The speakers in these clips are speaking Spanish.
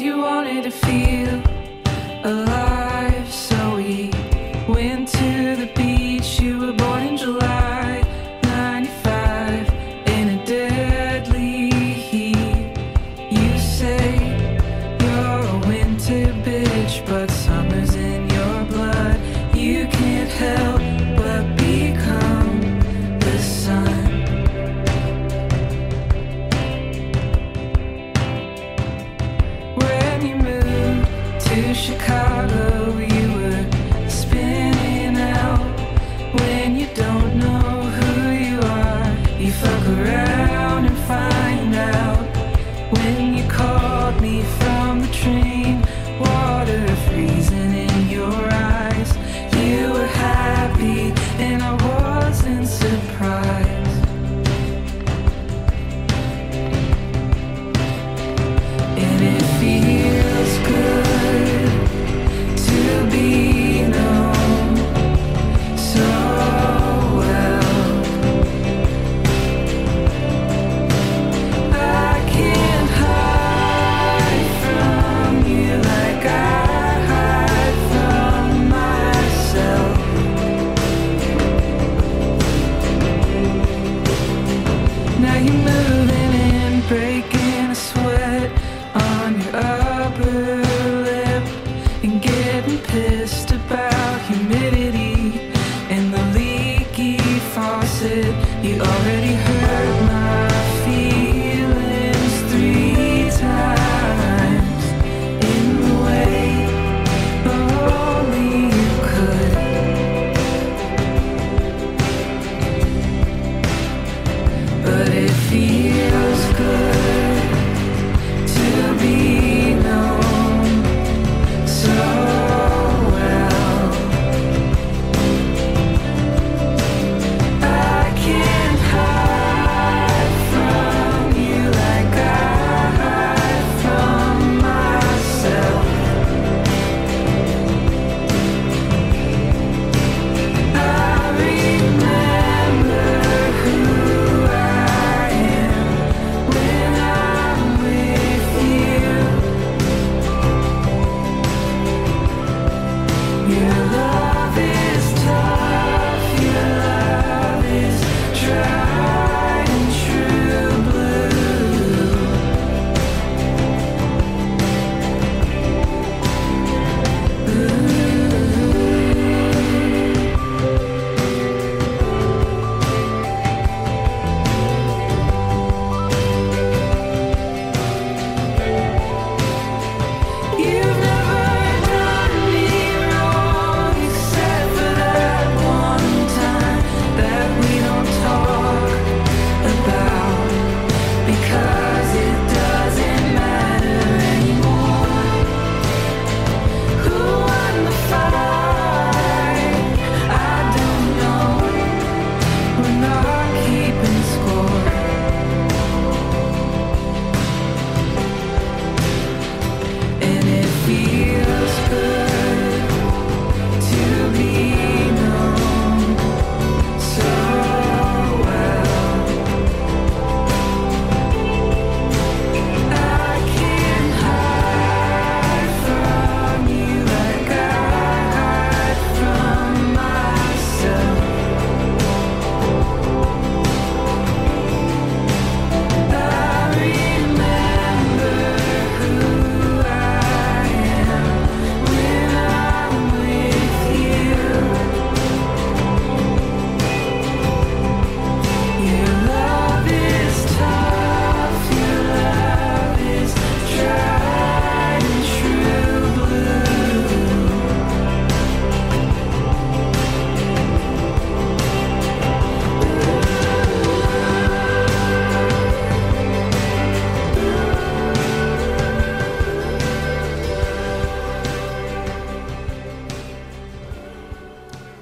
you wanted to feel.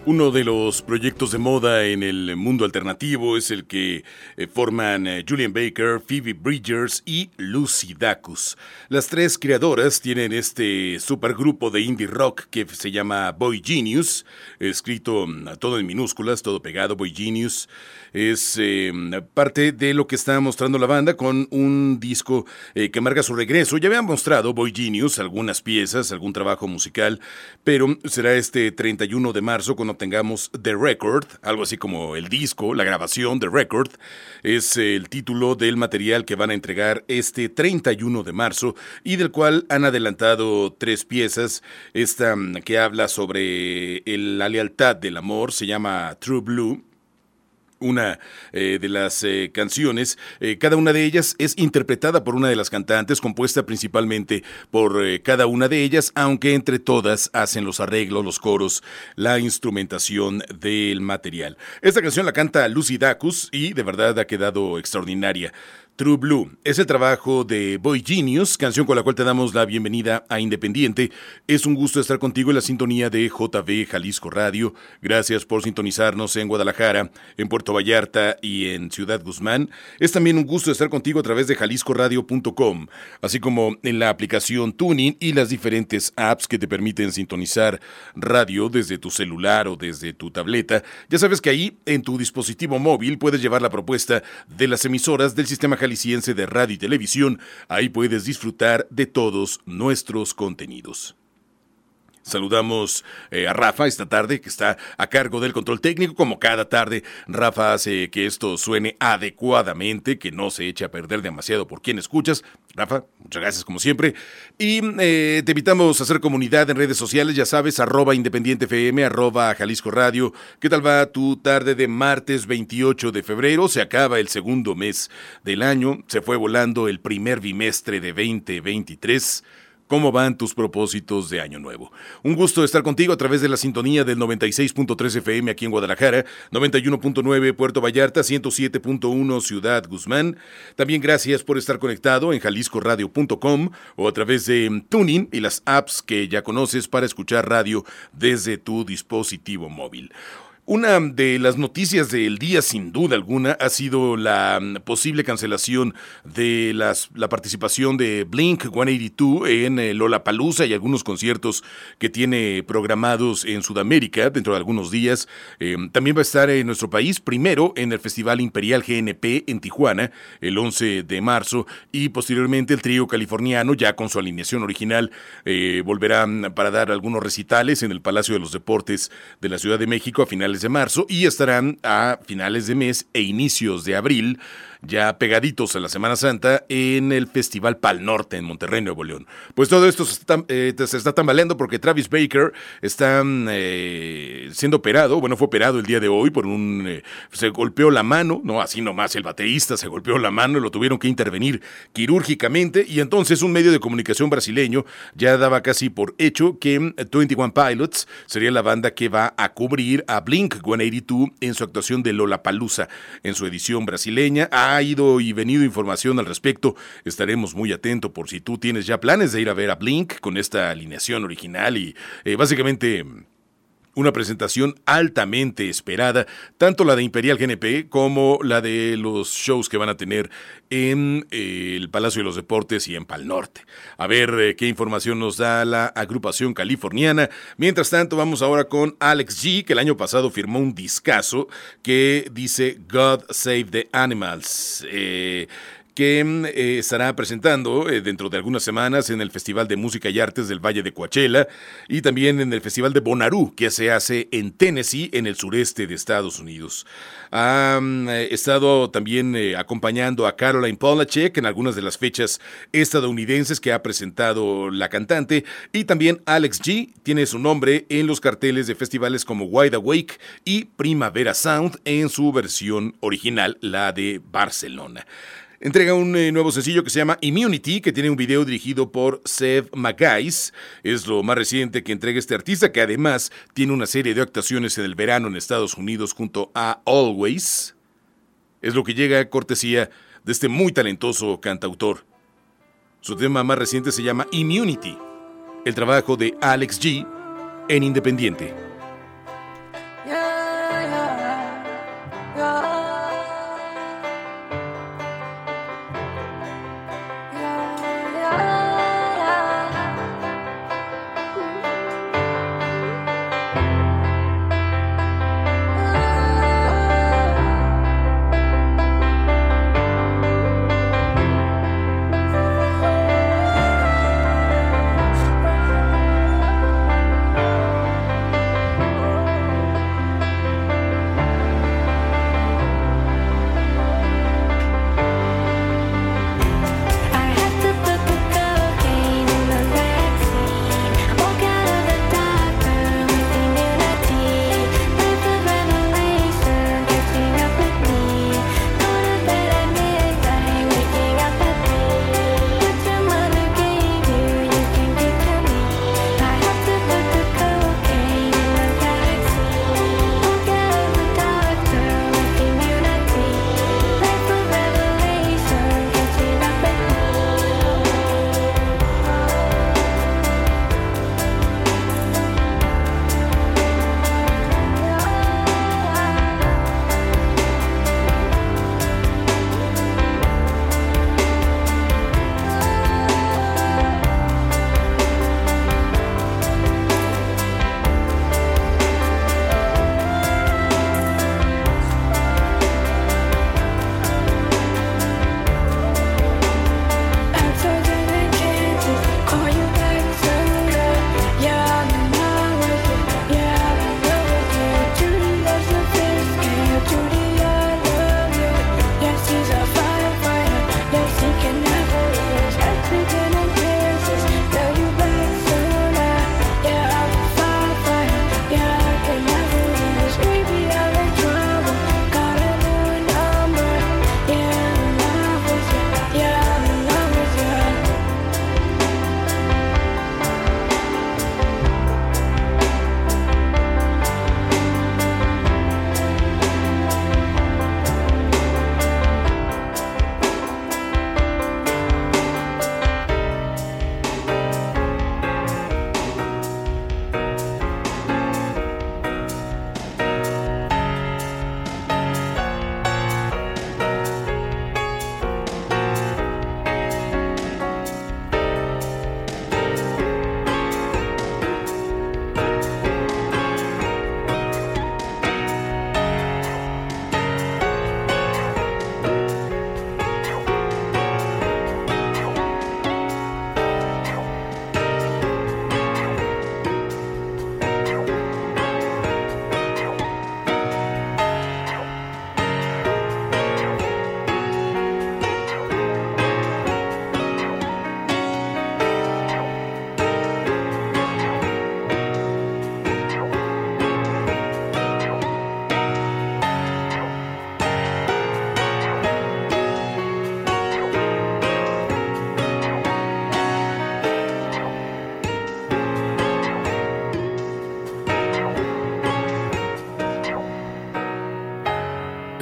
Uno de los proyectos de moda en el mundo alternativo es el que eh, forman eh, Julian Baker, Phoebe Bridgers y Lucy Dacus. Las tres creadoras tienen este supergrupo de indie rock que se llama Boy Genius, escrito mm, todo en minúsculas, todo pegado, Boy Genius es eh, parte de lo que está mostrando la banda con un disco eh, que marca su regreso. Ya habían mostrado Boy Genius algunas piezas, algún trabajo musical, pero será este 31 de marzo cuando tengamos The Record, algo así como el disco, la grabación, The Record. Es el título del material que van a entregar este 31 de marzo y del cual han adelantado tres piezas. Esta que habla sobre la lealtad del amor se llama True Blue una eh, de las eh, canciones. Eh, cada una de ellas es interpretada por una de las cantantes, compuesta principalmente por cada una de ellas, aunque entre todas hacen los arreglos, los coros, la instrumentación del material. Esta canción la canta Lucy Dacus y de verdad ha quedado extraordinaria. True Blue es el trabajo de Boy Genius, canción con la cual te damos la bienvenida a Independiente. Es un gusto estar contigo en la sintonía de JB Jalisco Radio. Gracias por sintonizarnos en Guadalajara, en Puerto Vallarta y en Ciudad Guzmán. Es también un gusto estar contigo a través de jaliscoradio.com, así como en la aplicación Tuning y las diferentes apps que te permiten sintonizar radio desde tu celular o desde tu tableta. Ya sabes que ahí en tu dispositivo móvil puedes llevar la propuesta de las emisoras del sistema Jalisco de radio y televisión, ahí puedes disfrutar de todos nuestros contenidos. Saludamos eh, a Rafa esta tarde, que está a cargo del control técnico. Como cada tarde, Rafa hace que esto suene adecuadamente, que no se eche a perder demasiado por quien escuchas. Rafa, muchas gracias como siempre. Y eh, te invitamos a hacer comunidad en redes sociales, ya sabes, arroba Independiente FM, arroba Jalisco Radio. ¿Qué tal va tu tarde de martes 28 de febrero? Se acaba el segundo mes del año, se fue volando el primer bimestre de 2023. ¿Cómo van tus propósitos de Año Nuevo? Un gusto estar contigo a través de la sintonía del 96.3 FM aquí en Guadalajara, 91.9 Puerto Vallarta, 107.1 Ciudad Guzmán. También gracias por estar conectado en jaliscoradio.com o a través de Tuning y las apps que ya conoces para escuchar radio desde tu dispositivo móvil. Una de las noticias del día, sin duda alguna, ha sido la mm, posible cancelación de las, la participación de Blink 182 en eh, Lollapalooza y algunos conciertos que tiene programados en Sudamérica dentro de algunos días. Em, también va a estar en nuestro país, primero en el Festival Imperial GNP en Tijuana, el 11 de marzo, y posteriormente el trío californiano, ya con su alineación original, eh, para dar algunos recitales en el Palacio de los Deportes de la Ciudad de México a finales de marzo y estarán a finales de mes e inicios de abril ya pegaditos a la Semana Santa en el Festival Pal Norte en Monterrey, Nuevo León. Pues todo esto se está, eh, tambaleando porque Travis Baker está eh, siendo operado, bueno, fue operado el día de hoy por un... Eh, se golpeó la mano, no así nomás, el baterista se golpeó la mano y lo tuvieron que intervenir quirúrgicamente y entonces un medio de comunicación brasileño ya daba casi por hecho que 21 Pilots sería la banda que va a cubrir a Blink 182 en su actuación de Lola Palusa en su edición brasileña ha ido y venido información al respecto. Estaremos muy atentos por si tú tienes ya planes de ir a ver a Blink con esta alineación original y eh, básicamente una presentación altamente esperada, tanto la de Imperial GNP como la de los shows que van a tener en eh, el Palacio de los Deportes y en Pal Norte. A ver eh, qué información nos da la agrupación californiana. Mientras tanto, vamos ahora con Alex G, que el año pasado firmó un discazo que dice God Save the Animals. Eh, que mm, eh, estará presentando eh, dentro de algunas semanas en el Festival de Música y Artes del Valle de Coachella y también en el Festival de Bonnaroo, que se hace en Tennessee, en el sureste de Estados Unidos. Ha eh, estado también acompañando a Caroline Polachek en algunas de las fechas estadounidenses que ha presentado la cantante y también Alex G tiene su nombre en los carteles de festivales como Wide Awake y Primavera Sound en su versión original, la de Barcelona entrega un eh, nuevo sencillo que se llama Immunity, que tiene un video dirigido por Seth McGuice. Es lo más reciente que entrega este artista, que además tiene una serie de actuaciones en el verano en Estados Unidos junto a Always. Es lo que llega a cortesía de este muy talentoso cantautor. Su tema más reciente se llama Immunity, el trabajo de Alex G en Independiente.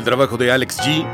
Trabajo de Alex G.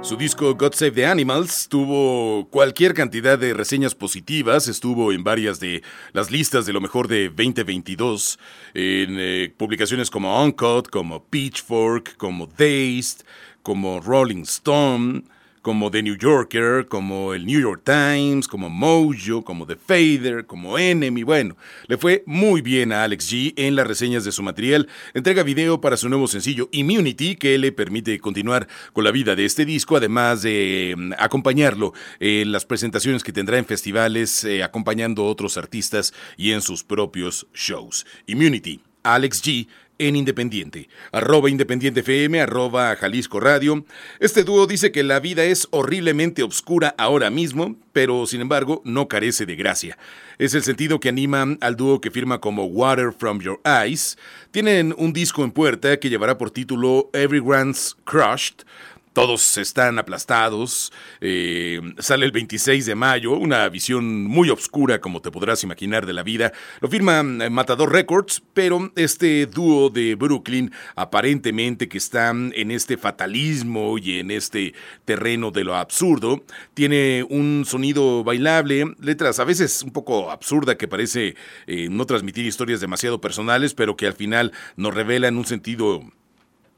Su disco God Save the Animals tuvo cualquier cantidad de reseñas positivas, estuvo en varias de las listas de lo mejor de 2022, en eh, publicaciones como Uncut, como Pitchfork, como Dazed, como Rolling Stone como The New Yorker, como el New York Times, como Mojo, como The Fader, como Enemy. Bueno, le fue muy bien a Alex G en las reseñas de su material. Entrega video para su nuevo sencillo Immunity, que le permite continuar con la vida de este disco, además de mm, acompañarlo en las presentaciones que tendrá en festivales, eh, acompañando a otros artistas y en sus propios shows. Immunity. Alex G en Independiente. Arroba Independiente FM, arroba Jalisco Radio. Este dúo dice que la vida es horriblemente oscura ahora mismo, pero sin embargo no carece de gracia. Es el sentido que anima al dúo que firma como Water from Your Eyes. Tienen un disco en puerta que llevará por título Everyone's Crushed todos están aplastados. Eh, sale el 26 de mayo, una visión muy oscura, como te podrás imaginar, de la vida. Lo firma eh, Matador Records, pero este dúo de Brooklyn, aparentemente que están en este fatalismo y en este terreno de lo absurdo, tiene un sonido bailable, letras a veces un poco absurda que parece eh, no transmitir historias demasiado personales, pero que al final nos revelan un sentido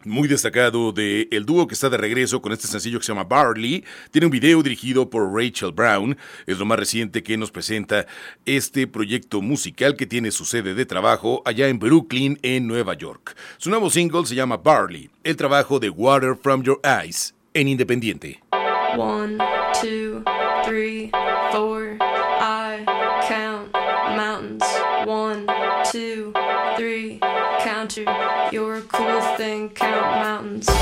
muy destacado de el dúo que está de regreso con este sencillo que se llama Barley. Tiene un video dirigido por Rachel Brown. Es lo más reciente que nos presenta este proyecto musical que tiene su sede de trabajo allá en Brooklyn, en Nueva York. Su nuevo single se llama Barley, el trabajo de Water from Your Eyes en Independiente. One, two, three, four. count mountains.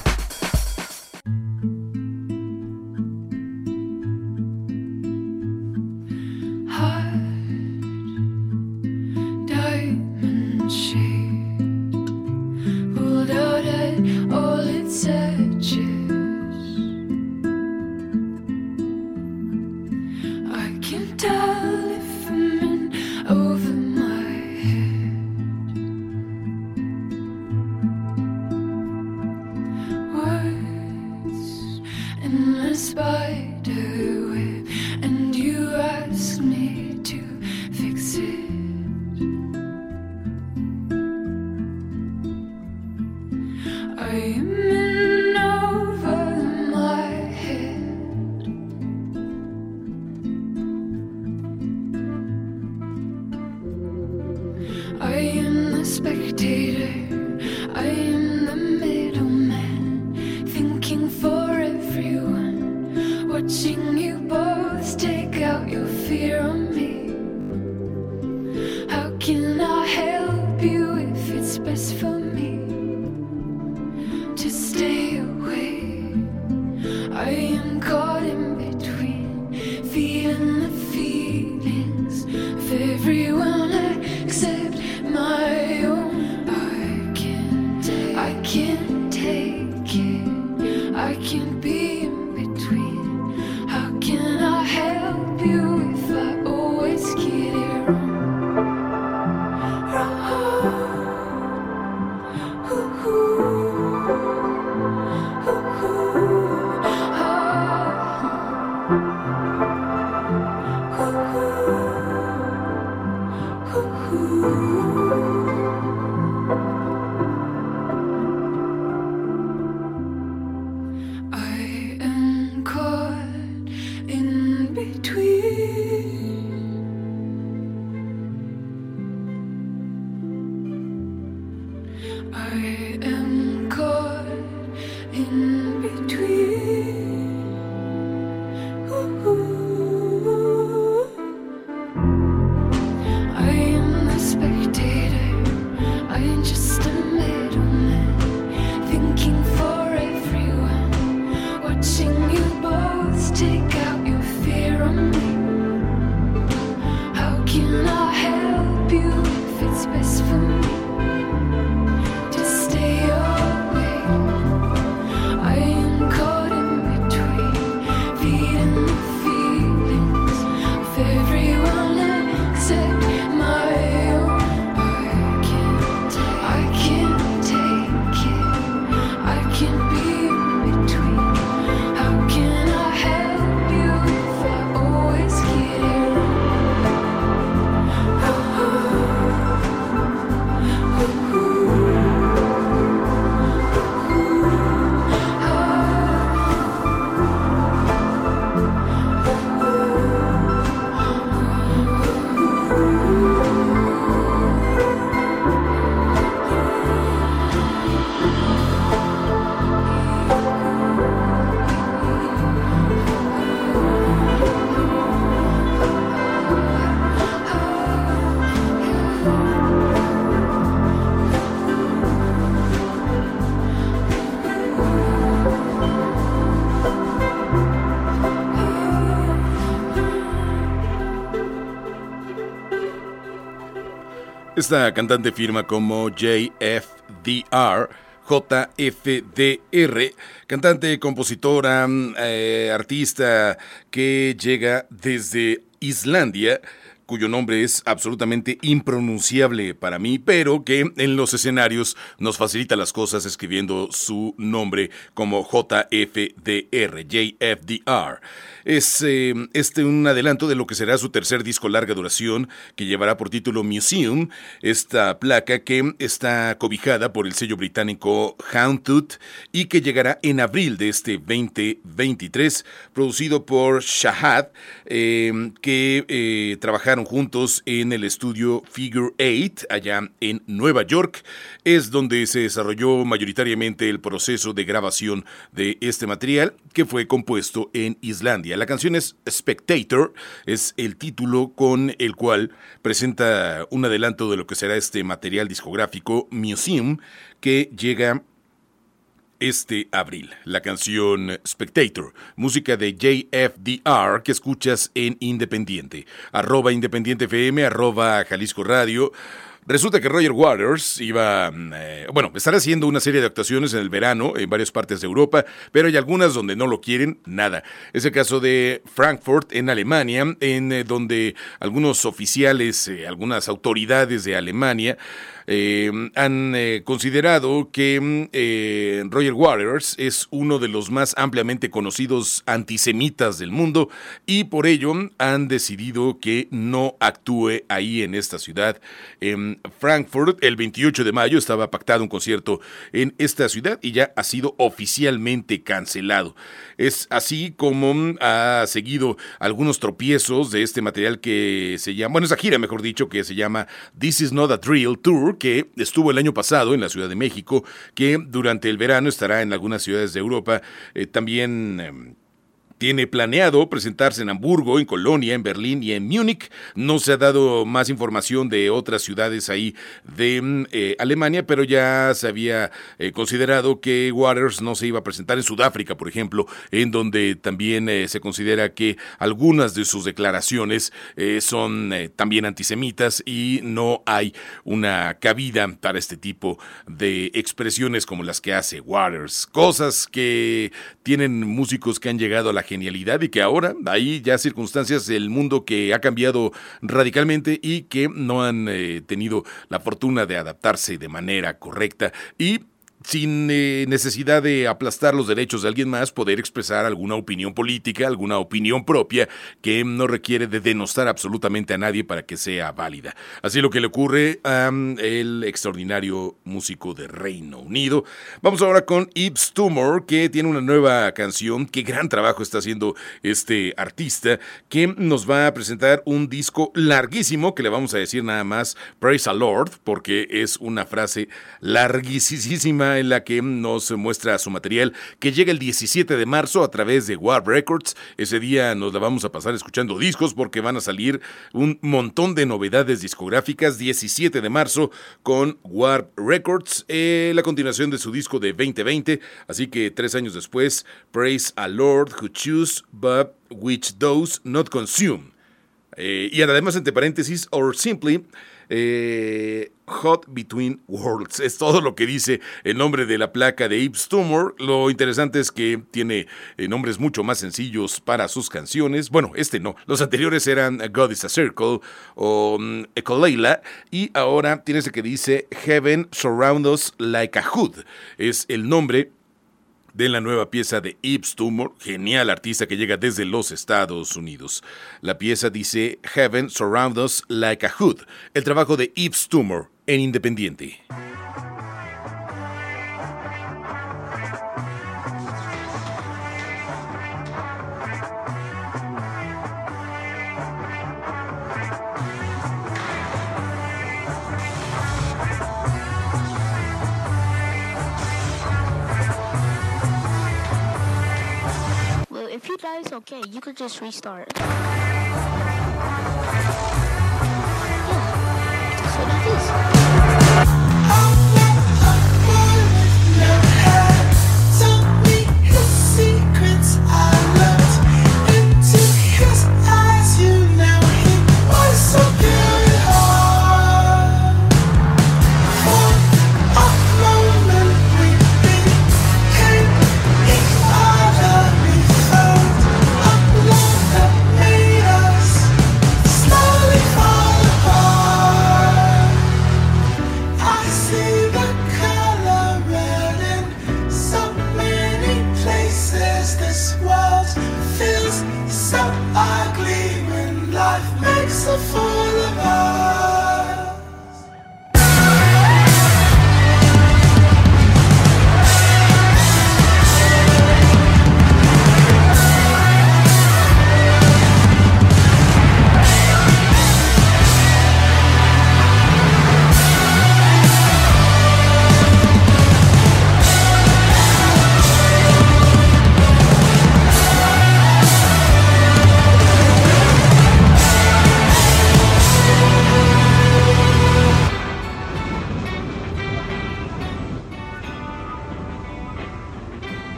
Esta cantante firma como JFDR. JFDR, cantante, compositora, eh, artista que llega desde Islandia cuyo nombre es absolutamente impronunciable para mí, pero que en los escenarios nos facilita las cosas escribiendo su nombre como JFDR, JFDR. Es eh, este un adelanto de lo que será su tercer disco larga duración, que llevará por título Museum, esta placa que está cobijada por el sello británico Houndtooth y que llegará en abril de este 2023, producido por Shahad, eh, que eh, trabajaron juntos en el estudio Figure Eight, allá en Nueva York. Es donde se desarrolló mayoritariamente el proceso de grabación de este material, que fue compuesto en Islandia. La canción es Spectator, es el título con el cual presenta un adelanto de lo que será este material discográfico Museum, que llega este abril. La canción Spectator, música de JFDR que escuchas en Independiente. Arroba Independiente FM, arroba Jalisco Radio. Resulta que Roger Waters iba, mm, eh, bueno, estará haciendo una serie de actuaciones en el verano en varias partes de Europa, pero hay algunas donde no lo quieren nada. Es el caso de Frankfurt en Alemania, en eh, donde algunos oficiales, eh, algunas autoridades de Alemania eh, han eh, considerado que mm, eh, Roger Waters es uno de los más ampliamente conocidos antisemitas del mundo y por ello han decidido que no actúe ahí en esta ciudad. En Frankfurt, el 28 de mayo estaba pactado un concierto en esta ciudad y ya ha sido oficialmente cancelado. Es así como mm, ha seguido algunos tropiezos de este material que se llama, bueno, esa gira, mejor dicho, que se llama This Is Not a Drill Tour, que estuvo el año pasado en la Ciudad de México, que durante el verano estará en algunas ciudades de Europa, eh, también em, tiene planeado presentarse en Hamburgo, en Colonia, en Berlín y en Múnich. No se ha dado más información de otras ciudades ahí de mm, eh, Alemania, pero ya se había eh, considerado que Waters no se iba a presentar en Sudáfrica, por ejemplo, en donde también eh, se considera que algunas de sus declaraciones son también antisemitas y no hay una cabida para este tipo de expresiones como las que hace Waters. Cosas que tienen músicos que han llegado a la genialidad y que ahora hay ya circunstancias del mundo que ha cambiado radicalmente y que no han eh, tenido la fortuna de adaptarse de manera correcta. Y sin eh, necesidad de aplastar los derechos de alguien más, poder expresar alguna opinión política, alguna opinión propia que no requiere de denostar absolutamente a nadie para que sea válida. Así lo que le ocurre al extraordinario músico de Reino Unido. Vamos ahora con Yves Tumor, que tiene una nueva canción. Qué gran trabajo está haciendo este artista, que nos va a presentar un disco larguísimo, que le vamos a decir nada más Praise a Lord, porque es una frase larguísima en la que nos muestra su material que llega el 17 de marzo a través de Warp Records. Ese día nos la vamos a pasar escuchando discos porque van a salir un montón de novedades discográficas. 17 de marzo con Warp Records, eh, la continuación de su disco de 2020. Así que tres años después, Praise a Lord who choose but which does not consume. Eh, y además, entre paréntesis, or simply eh, Hot Between Worlds. Es todo lo que dice el nombre de la placa de Yves Tumor. Lo interesante es que tiene eh, nombres mucho más sencillos para sus canciones. Bueno, este no. Los anteriores eran God is a Circle o um, Y ahora tiene ese que dice Heaven Surround Us Like a Hood. Es el nombre de la nueva pieza de Yves Tumor, genial artista que llega desde los Estados Unidos. La pieza dice Heaven Surround Us Like a Hood, el trabajo de Yves Tumor en Independiente. It's okay. You could just restart. Yeah. So that is.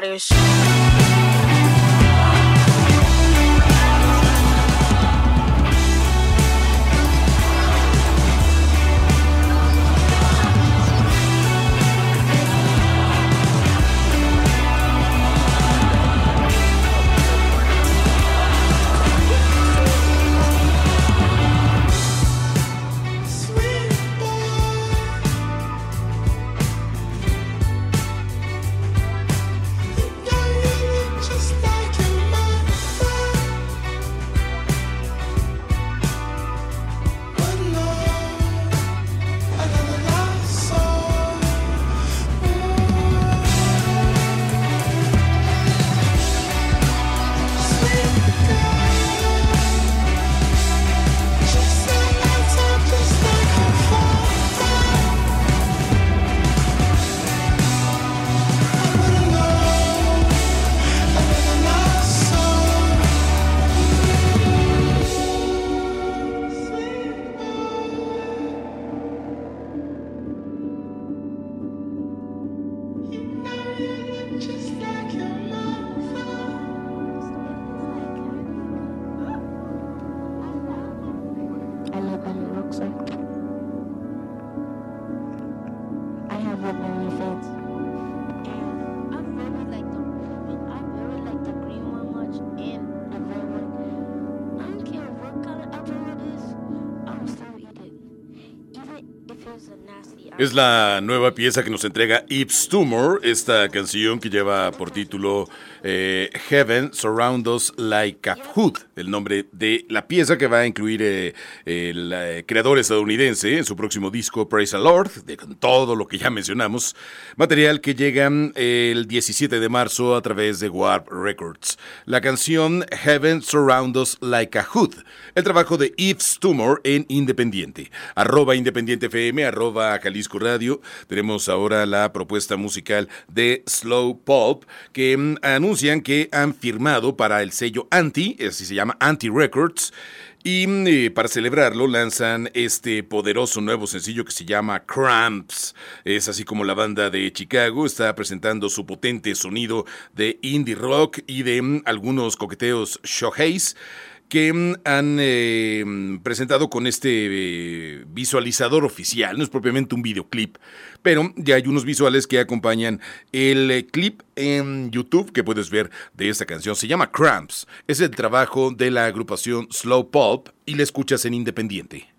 For Es la nueva pieza que nos entrega Yves Tumor, esta canción que lleva por título eh, Heaven Surround Us Like a Hood, el nombre de la pieza que va a incluir eh, el eh, creador estadounidense en su próximo disco Praise the Lord, de, con todo lo que ya mencionamos, material que llega el 17 de marzo a través de Warp Records. La canción Heaven Surround Us Like a Hood, el trabajo de Yves Tumor en Independiente, arroba Independiente FM, arroba Jalisco Radio. Tenemos ahora la propuesta musical de Slow Pulp que mm, anuncian que han firmado para el sello Anti, así se llama Anti Records. Y mm, eh, para celebrarlo lanzan este poderoso nuevo sencillo que se llama Cramps. Es así como la banda de Chicago está presentando su potente sonido de indie rock y de mm, algunos coqueteos shoegaze que mm, han eh, presentado con este eh, visualizador oficial. No es propiamente un videoclip, pero ya hay unos visuales que acompañan el eh, clip en YouTube que puedes ver de esta canción. Se llama Cramps. Es el trabajo de la agrupación Slow Pulp y la escuchas en Independiente.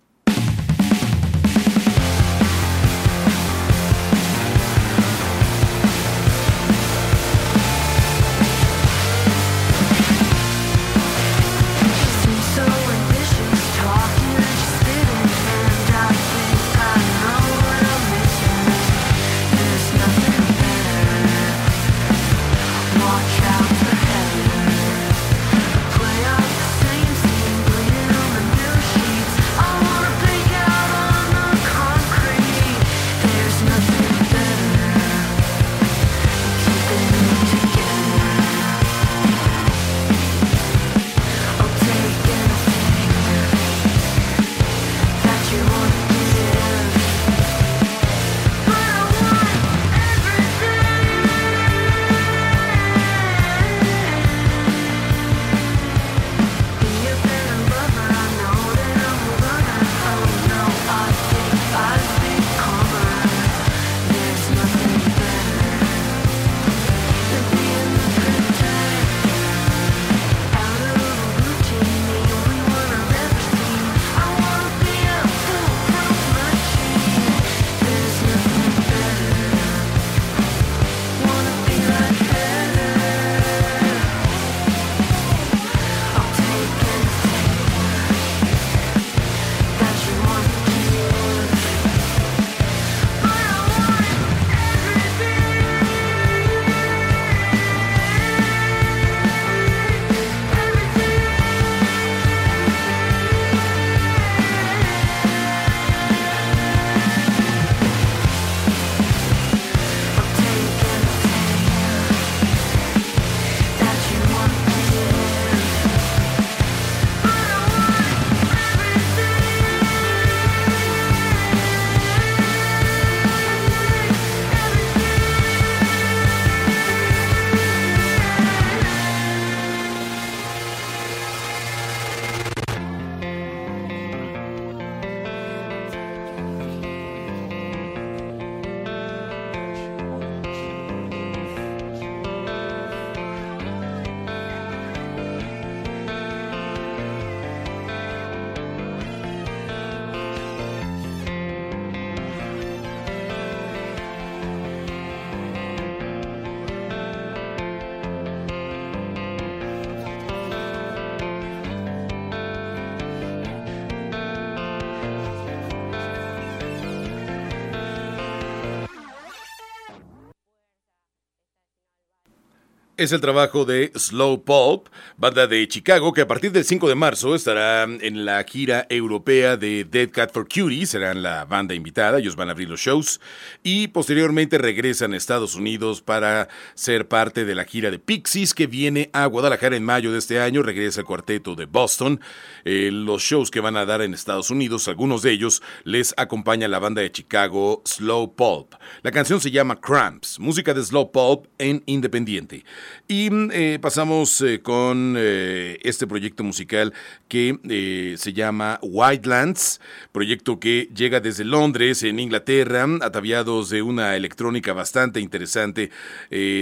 Es el trabajo de Slow Pulp, banda de Chicago que a partir del 5 de marzo estará en la gira europea de Dead Cat for Cutie, serán la banda invitada, ellos van a abrir los shows y posteriormente regresan a Estados Unidos para ser parte de la gira de Pixies que viene a Guadalajara en mayo de este año, regresa el cuarteto de Boston, eh, los shows que van a dar en Estados Unidos, algunos de ellos les acompaña la banda de Chicago Slow Pulp. La canción se llama Cramps, música de Slow Pulp en Independiente. Y eh, pasamos eh, con eh, este proyecto musical que se llama Wildlands, proyecto que llega desde Londres, en Inglaterra, ataviados de una electrónica bastante interesante,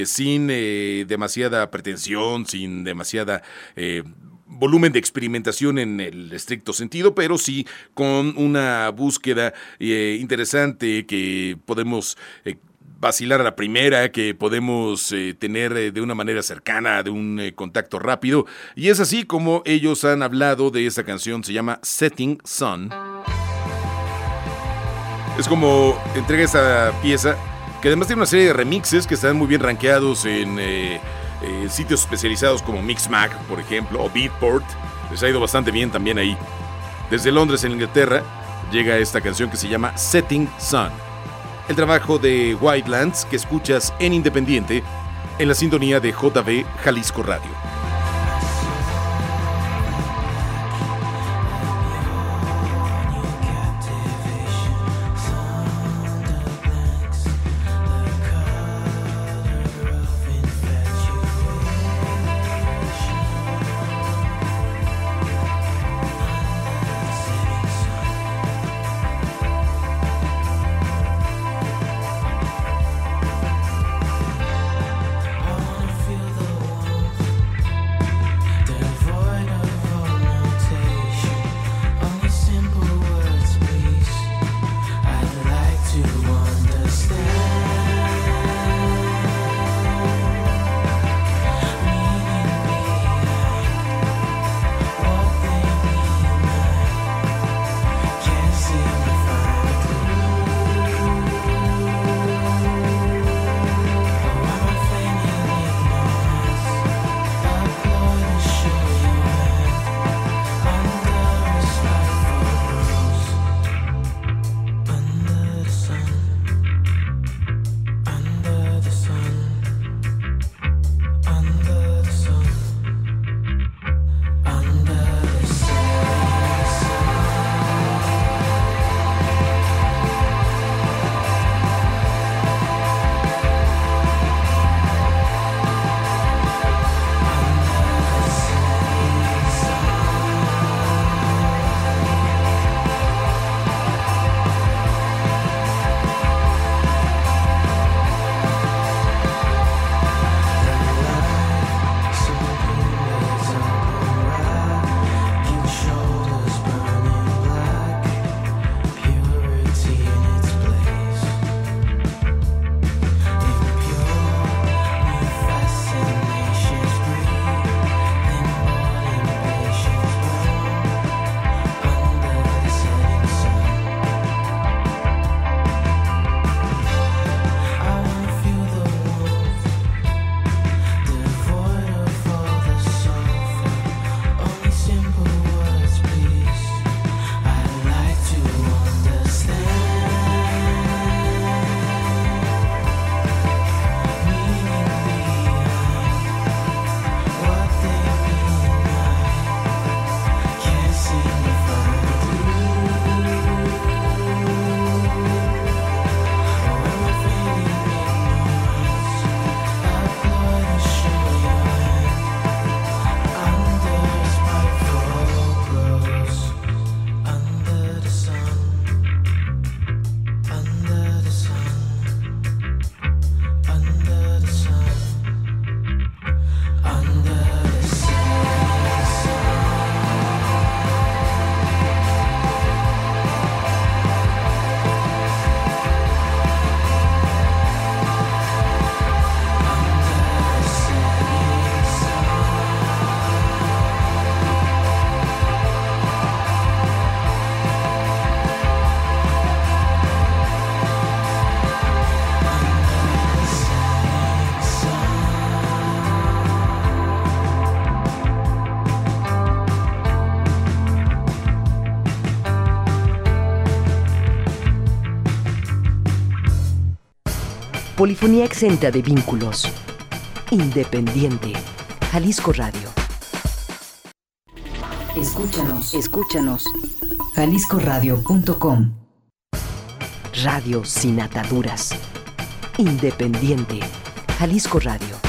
sin demasiada pretensión, sin demasiada volumen de experimentación en el estricto sentido, pero sí con una búsqueda interesante que podemos vacilar a la primera, que podemos eh, tener eh, de una manera cercana, de un eh, contacto rápido. Y es así como ellos han hablado de esta canción, se llama Setting Sun. Es como entrega esta pieza, que además tiene una serie de remixes que están muy bien rankeados en sitios especializados como Mixmag, por ejemplo, o Beatport. Les ha ido bastante bien también ahí. Desde Londres, en Inglaterra, llega esta canción que se llama Setting Sun el trabajo de Wildlands que escuchas en Independiente en la sintonía de JB Jalisco Radio. Polifonía exenta de vínculos. Independiente. Jalisco Radio. Escúchanos, escúchanos. jaliscoradio.com Radio sin ataduras. Independiente. Jalisco Radio.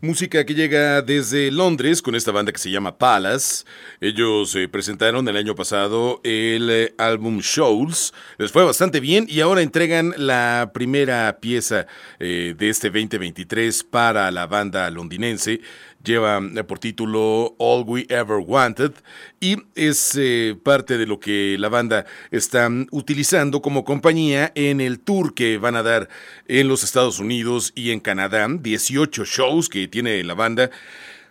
Música que llega desde Londres con esta banda que se llama Palace. Ellos eh, presentaron el año pasado el eh, álbum Shows. Les fue bastante bien y ahora entregan la primera pieza eh, de este 2023 para la banda londinense. Lleva eh, por título All We Ever Wanted y es eh, parte de lo que la banda está utilizando como compañía en el tour que van a dar en los Estados Unidos y en Canadá. 18 shows que tiene la banda.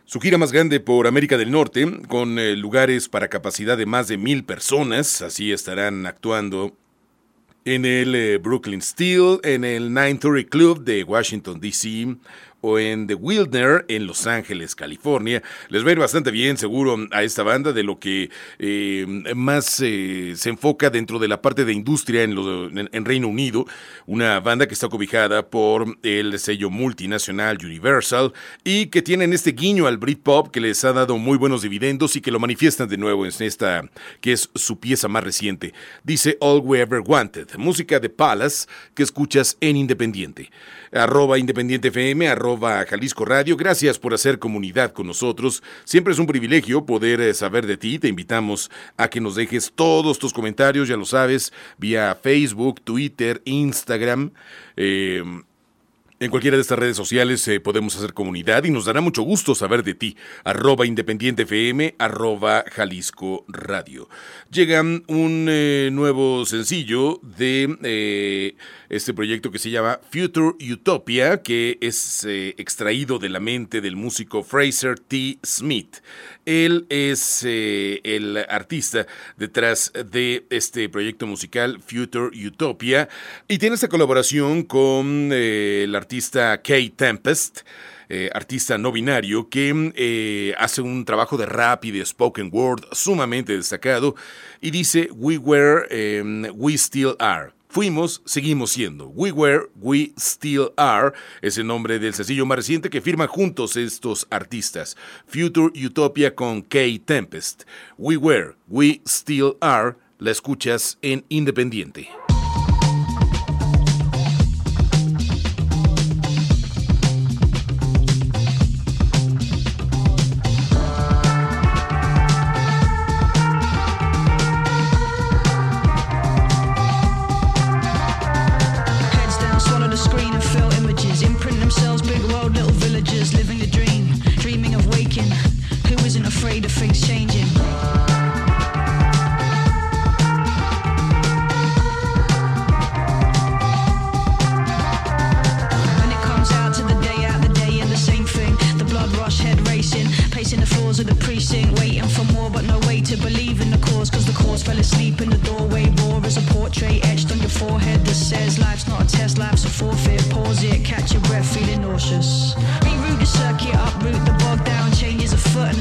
Su gira más grande por América del Norte, con eh, lugares para capacidad de más de mil personas, así estarán actuando en el Brooklyn Steel, en el 930 Club de Washington, D.C., o en The Wildner en Los Ángeles, California. Les va a ir bastante bien, seguro, a esta banda de lo que eh, más eh, se enfoca dentro de la parte de industria en, lo- en- Reino Unido. Una banda que está cobijada por el sello multinacional Universal y que tienen este guiño al Britpop que les ha dado muy buenos dividendos y que lo manifiestan de nuevo en esta, que es su pieza más reciente. Dice All We Ever Wanted, música de Palace que escuchas en Independiente. Arroba Independiente FM, Jalisco Radio. Gracias por hacer comunidad con nosotros. Siempre es un privilegio poder eh, saber de ti. Te invitamos a que nos dejes todos tus comentarios, ya lo sabes, vía Facebook, Twitter, Instagram. eh, En cualquiera de estas redes sociales eh, podemos hacer comunidad y nos dará mucho gusto saber de ti. Arroba Independiente FM, arroba Jalisco Radio. Llega un eh, nuevo sencillo de eh, este proyecto que se llama Future Utopia, que es extraído de la mente del músico Fraser T. Smith. Él es el artista detrás de este proyecto musical Future Utopia y tiene esta colaboración con el artista artista Kay Tempest. Eh, artista no binario que eh, hace un trabajo de rap y de spoken word sumamente destacado y dice We were, em, we still are. Fuimos, seguimos siendo. We were, we still are es el nombre del sencillo más reciente que firman juntos estos artistas. Future Utopia con Kay Tempest. We were, we still are. La escuchas en Independiente.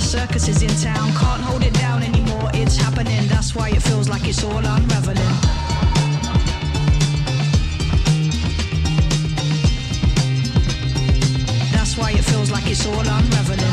circus is in town. Can't hold it down anymore, it's happening. That's why it feels like it's all unraveling. That's why it feels like it's all unraveling.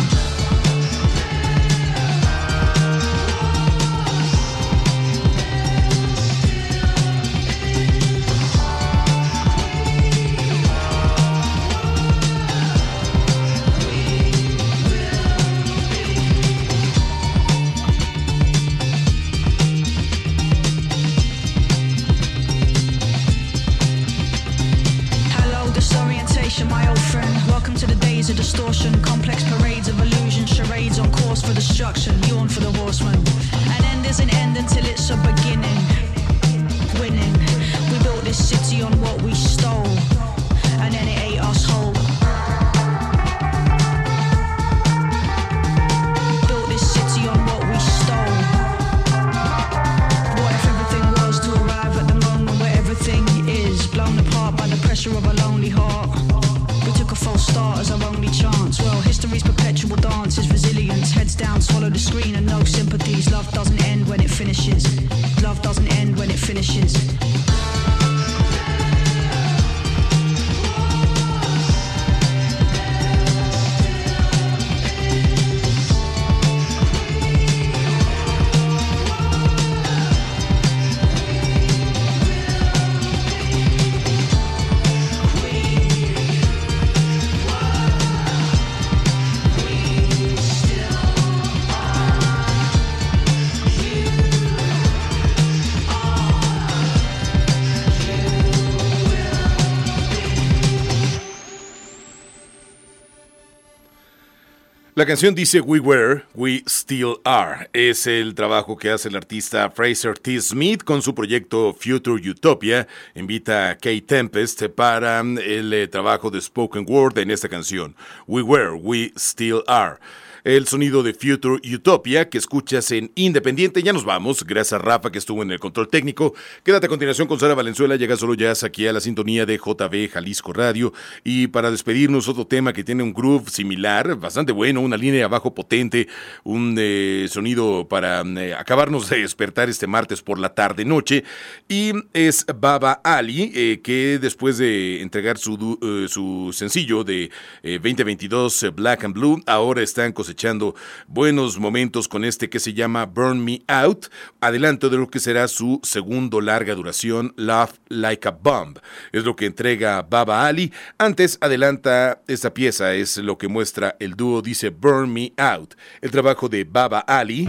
La canción dice We Were, We Still Are. Es el trabajo que hace el artista Fraser T. Smith con su proyecto Future Utopia. Invita a Kate Tempest para el eh, trabajo de Spoken Word en esta canción. We Were, We Still Are el sonido de Future Utopia que escuchas en Independiente. Ya nos vamos, gracias a Rafa que estuvo en el control técnico. Quédate a continuación con Sara Valenzuela, llega solo ya aquí a la sintonía de JB Jalisco Radio. Y para despedirnos, otro tema que tiene un groove similar, bastante bueno, una línea abajo potente, un eh, sonido para eh, acabarnos de despertar este martes por la tarde-noche. Y es Baba Ali, eh, que después de entregar su, su sencillo de 2022 Black and Blue, ahora están cosechando echando buenos momentos con este que se llama Burn Me Out, adelanto de lo que será su segundo larga duración, Love Like a Bomb. Es lo que entrega Baba Ali. Antes adelanta esta pieza, es lo que muestra el dúo, dice Burn Me Out. El trabajo de Baba Ali.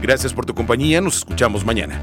Gracias por tu compañía, nos escuchamos mañana.